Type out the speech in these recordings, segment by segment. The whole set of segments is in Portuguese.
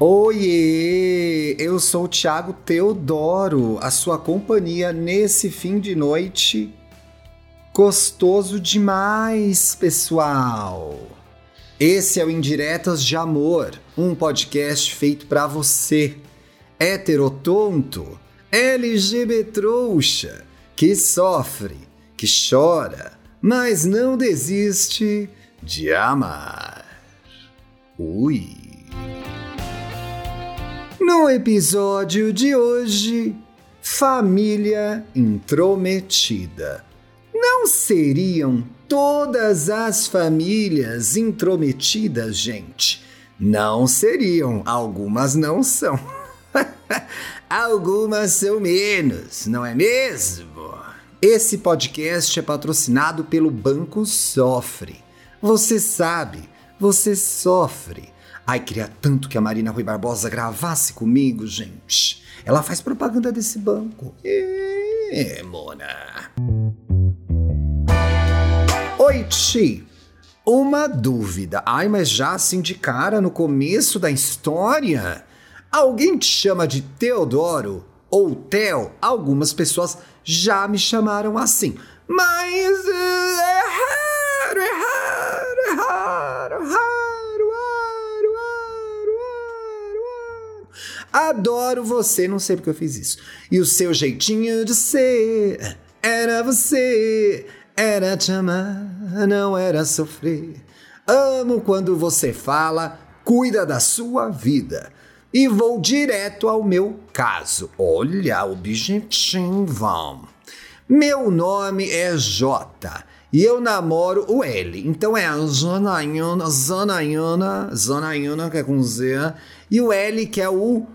Oiê! Eu sou o Thiago Teodoro, a sua companhia nesse fim de noite gostoso demais, pessoal. Esse é o Indiretas de Amor, um podcast feito para você, heterotonto, LGBT trouxa, que sofre, que chora, mas não desiste de amar. Ui. No episódio de hoje, família intrometida. Não seriam todas as famílias intrometidas, gente? Não seriam, algumas não são. algumas são menos, não é mesmo? Esse podcast é patrocinado pelo Banco Sofre. Você sabe, você sofre. Ai, queria tanto que a Marina Rui Barbosa gravasse comigo, gente. Ela faz propaganda desse banco. É, Mona. Oi, Ti. Uma dúvida. Ai, mas já assim de cara no começo da história? Alguém te chama de Teodoro ou Theo? Algumas pessoas já me chamaram assim. Mas uh, é raro, é raro, é raro, raro. Adoro você, não sei porque eu fiz isso. E o seu jeitinho de ser era você, era te amar, não era sofrer. Amo quando você fala, cuida da sua vida. E vou direto ao meu caso. Olha, objetivo. Meu nome é J e eu namoro o L. Então é a Zanayana, Zanayana, Zanayana que é com Z, e o L que é o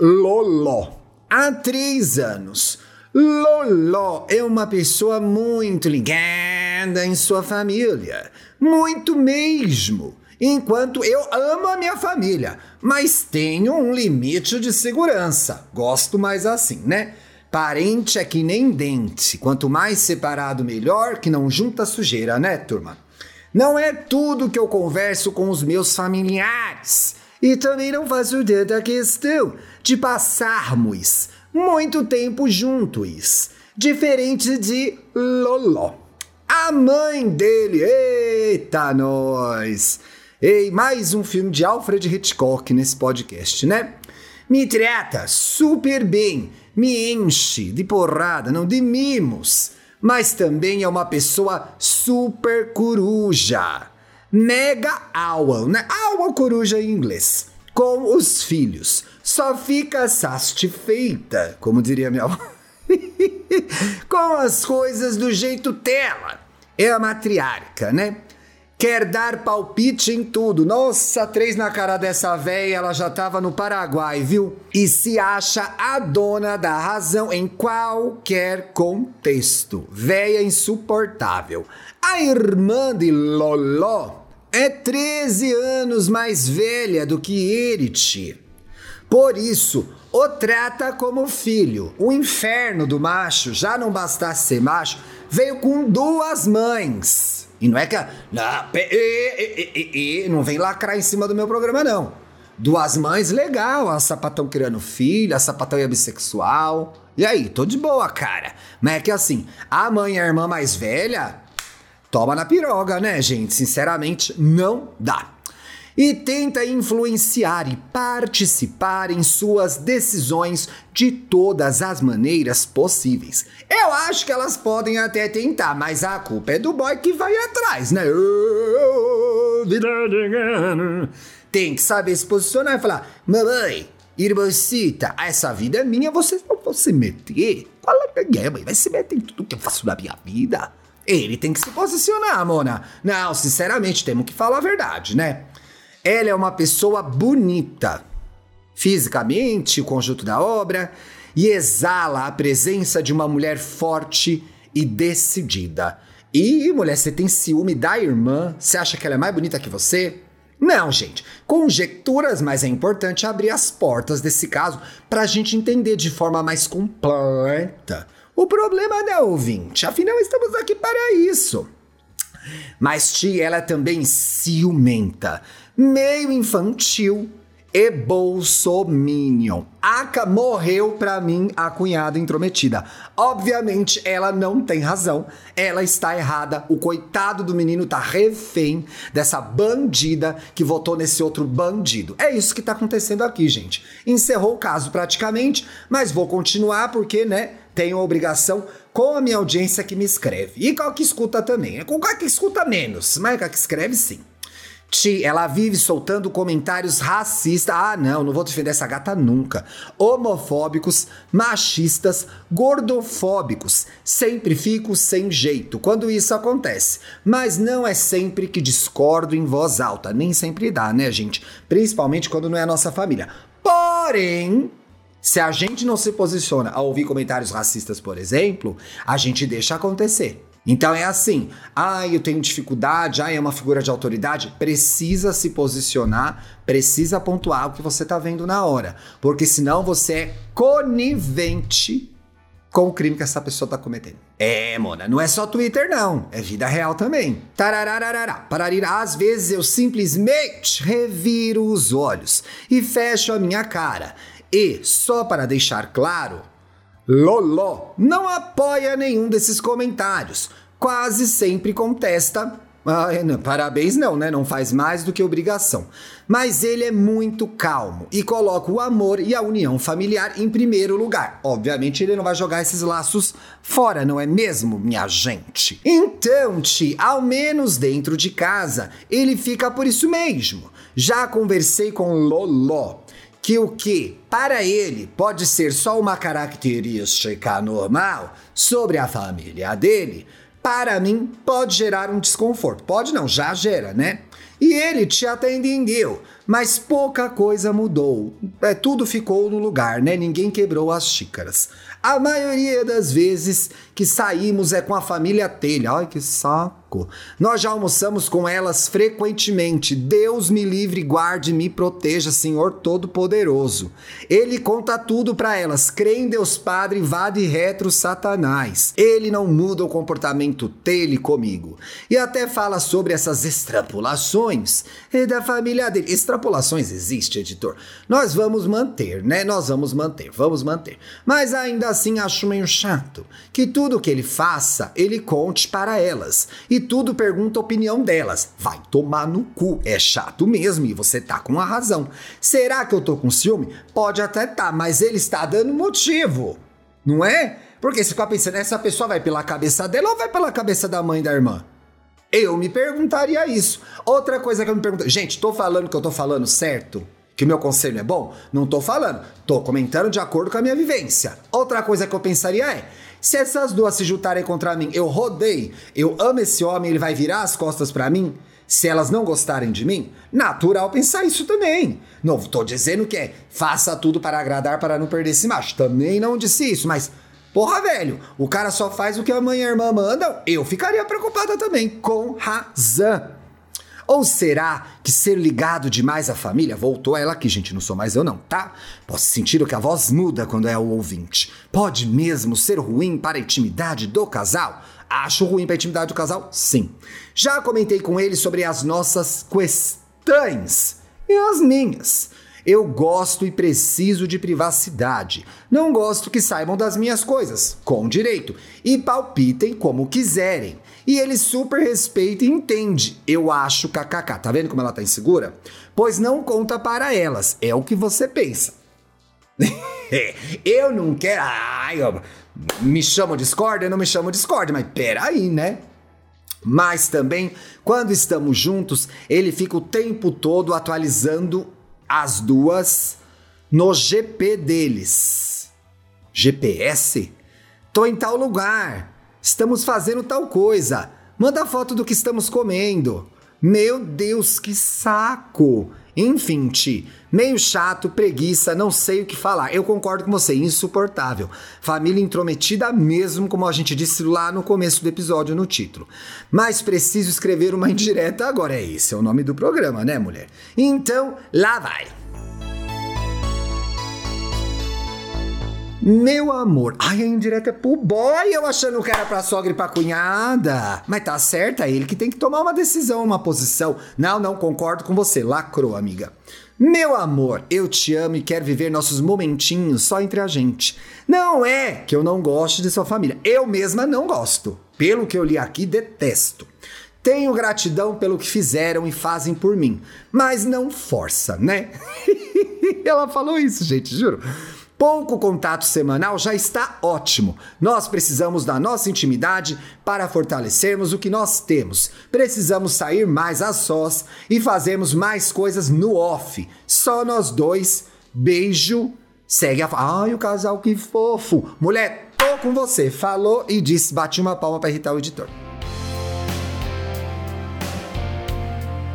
Loló. Há três anos. Loló é uma pessoa muito ligada em sua família. Muito mesmo. Enquanto eu amo a minha família, mas tenho um limite de segurança. Gosto mais assim, né? Parente é que nem dente. Quanto mais separado, melhor, que não junta sujeira, né, turma? Não é tudo que eu converso com os meus familiares. E também não faço tanta questão de passarmos muito tempo juntos, diferente de Loló. A mãe dele, eita nós! Ei, mais um filme de Alfred Hitchcock nesse podcast, né? Me trata super bem, me enche de porrada, não de mimos, mas também é uma pessoa super coruja mega owl, né? Owl coruja em inglês. Com os filhos. Só fica satisfeita, como diria minha avó. com as coisas do jeito dela. É a matriarca, né? Quer dar palpite em tudo. Nossa, três na cara dessa véia, ela já tava no Paraguai, viu? E se acha a dona da razão em qualquer contexto. Véia insuportável. A irmã de Loló é 13 anos mais velha do que Eriti. Por isso, o trata como filho. O inferno do macho, já não bastasse ser macho, veio com duas mães. E não é que. Não, e, e, e, não vem lacrar em cima do meu programa, não. Duas mães, legal. A sapatão criando filho, a sapatão é bissexual. E aí, tô de boa, cara. Mas é que assim, a mãe e a irmã mais velha toma na piroga, né, gente? Sinceramente, não dá. E tenta influenciar e participar em suas decisões de todas as maneiras possíveis. Eu acho que elas podem até tentar, mas a culpa é do boy que vai atrás, né? Tem que saber se posicionar e falar: Mamãe, irmãcita, essa vida é minha, vocês não vão se meter. Qual é, mãe? Vai se meter em tudo que eu faço na minha vida. Ele tem que se posicionar, Mona. Não, sinceramente, temos que falar a verdade, né? Ela é uma pessoa bonita, fisicamente, o conjunto da obra, e exala a presença de uma mulher forte e decidida. E, mulher, você tem ciúme da irmã? Você acha que ela é mais bonita que você? Não, gente. Conjecturas, mas é importante abrir as portas desse caso para a gente entender de forma mais completa o problema não é ouvinte, afinal estamos aqui para isso. Mas tia, ela é também ciumenta, meio infantil e Bolsominion. Aca morreu pra mim a cunhada intrometida. Obviamente ela não tem razão, ela está errada. O coitado do menino tá refém dessa bandida que votou nesse outro bandido. É isso que tá acontecendo aqui, gente. Encerrou o caso praticamente, mas vou continuar porque, né, tenho a obrigação com a minha audiência que me escreve. E com a que escuta também. É com a que escuta menos, mas com a que escreve sim. Ti, ela vive soltando comentários racistas. Ah, não, não vou defender essa gata nunca. Homofóbicos, machistas, gordofóbicos. Sempre fico sem jeito quando isso acontece. Mas não é sempre que discordo em voz alta. Nem sempre dá, né, gente? Principalmente quando não é a nossa família. Porém, se a gente não se posiciona a ouvir comentários racistas, por exemplo, a gente deixa acontecer. Então é assim, ah, eu tenho dificuldade, ah, é uma figura de autoridade, precisa se posicionar, precisa pontuar o que você tá vendo na hora, porque senão você é conivente com o crime que essa pessoa tá cometendo. É, mona, não é só Twitter não, é vida real também. Tararararará, pararirá, às vezes eu simplesmente reviro os olhos e fecho a minha cara. E, só para deixar claro, Loló não apoia nenhum desses comentários. Quase sempre contesta. Ah, não, parabéns, não, né? Não faz mais do que obrigação. Mas ele é muito calmo e coloca o amor e a união familiar em primeiro lugar. Obviamente, ele não vai jogar esses laços fora, não é mesmo, minha gente? Então, Ti, ao menos dentro de casa, ele fica por isso mesmo. Já conversei com Loló que o que para ele pode ser só uma característica normal sobre a família dele, para mim pode gerar um desconforto. Pode não, já gera, né? E ele te atendeu, mas pouca coisa mudou. É, tudo ficou no lugar, né? Ninguém quebrou as xícaras. A maioria das vezes que saímos é com a família Telha. Ai, que saco. Nós já almoçamos com elas frequentemente. Deus me livre, guarde, me proteja, Senhor Todo-Poderoso. Ele conta tudo para elas. Crê em Deus Padre, vade retro Satanás. Ele não muda o comportamento dele comigo. E até fala sobre essas extrapolações da família dele. Extrapolações existe, editor. Nós vamos manter, né? Nós vamos manter, vamos manter. Mas ainda assim acho meio chato que tudo que ele faça, ele conte para elas. E tudo pergunta a opinião delas. Vai tomar no cu. É chato mesmo e você tá com a razão. Será que eu tô com ciúme? Pode até tá, mas ele está dando motivo. Não é? Porque você fica pensando, essa pessoa vai pela cabeça dela ou vai pela cabeça da mãe da irmã? Eu me perguntaria isso. Outra coisa que eu me pergunto, gente, tô falando que eu tô falando certo? Que o meu conselho é bom? Não tô falando. Tô comentando de acordo com a minha vivência. Outra coisa que eu pensaria é: se essas duas se juntarem contra mim, eu rodei, eu amo esse homem, ele vai virar as costas para mim? Se elas não gostarem de mim, natural pensar isso também. Não tô dizendo que é faça tudo para agradar para não perder esse macho. Também não disse isso, mas Porra, velho, o cara só faz o que a mãe e a irmã mandam. Eu ficaria preocupada também, com razão. Ou será que ser ligado demais à família voltou ela aqui, gente? Não sou mais eu, não, tá? Posso sentir que a voz muda quando é o ouvinte. Pode mesmo ser ruim para a intimidade do casal? Acho ruim para a intimidade do casal? Sim. Já comentei com ele sobre as nossas questões e as minhas. Eu gosto e preciso de privacidade. Não gosto que saibam das minhas coisas, com direito, e palpitem como quiserem. E ele super respeita e entende. Eu acho kkk. Tá vendo como ela tá insegura? Pois não conta para elas. É o que você pensa. eu não quero. Ai, eu... me chamo Discord? Eu não me chamo Discord, mas peraí, né? Mas também, quando estamos juntos, ele fica o tempo todo atualizando as duas no GP deles. GPS? Tô em tal lugar. Estamos fazendo tal coisa. Manda foto do que estamos comendo. Meu Deus, que saco! Enfim, Ti, meio chato, preguiça, não sei o que falar. Eu concordo com você, insuportável. Família intrometida mesmo, como a gente disse lá no começo do episódio no título. Mas preciso escrever uma indireta agora. É esse é o nome do programa, né, mulher? Então, lá vai. Meu amor, ai, a indireta é pro boy, eu achando que era pra sogra e pra cunhada. Mas tá certo, é ele que tem que tomar uma decisão, uma posição. Não, não, concordo com você, lacrou, amiga. Meu amor, eu te amo e quero viver nossos momentinhos só entre a gente. Não é que eu não goste de sua família. Eu mesma não gosto. Pelo que eu li aqui, detesto. Tenho gratidão pelo que fizeram e fazem por mim, mas não força, né? Ela falou isso, gente, juro. Pouco contato semanal já está ótimo. Nós precisamos da nossa intimidade para fortalecermos o que nós temos. Precisamos sair mais a sós e fazermos mais coisas no off. Só nós dois. Beijo. Segue a. Ai, o casal que fofo. Mulher, tô com você. Falou e disse, bati uma palma para irritar o editor.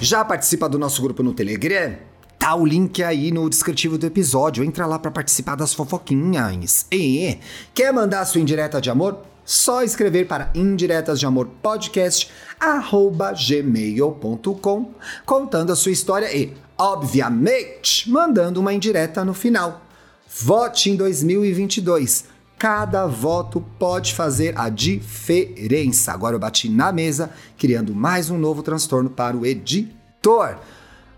Já participa do nosso grupo no Telegram? Tá o link aí no descritivo do episódio. Entra lá para participar das fofoquinhas. E quer mandar sua indireta de amor? Só escrever para indiretas de amor podcast gmail.com contando a sua história e, obviamente, mandando uma indireta no final. Vote em 2022. Cada voto pode fazer a diferença. Agora eu bati na mesa, criando mais um novo transtorno para o editor.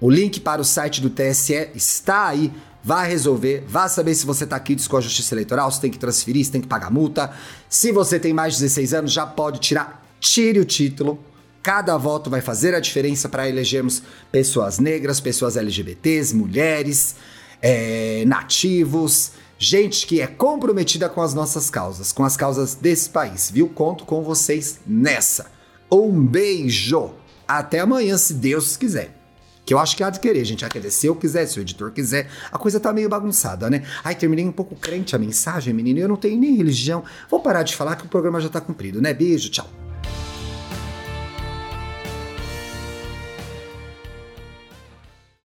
O link para o site do TSE está aí. Vá resolver, vá saber se você está aqui com a Justiça Eleitoral, se tem que transferir, se tem que pagar multa. Se você tem mais de 16 anos, já pode tirar, tire o título. Cada voto vai fazer a diferença para elegermos pessoas negras, pessoas LGBTs, mulheres, é, nativos, gente que é comprometida com as nossas causas, com as causas desse país, viu? Conto com vocês nessa. Um beijo! Até amanhã, se Deus quiser. Que eu acho que há de querer, gente. Há de querer. Se eu quiser, se o editor quiser. A coisa tá meio bagunçada, né? Ai, terminei um pouco crente a mensagem, menino. Eu não tenho nem religião. Vou parar de falar que o programa já tá cumprido, né? Beijo, tchau.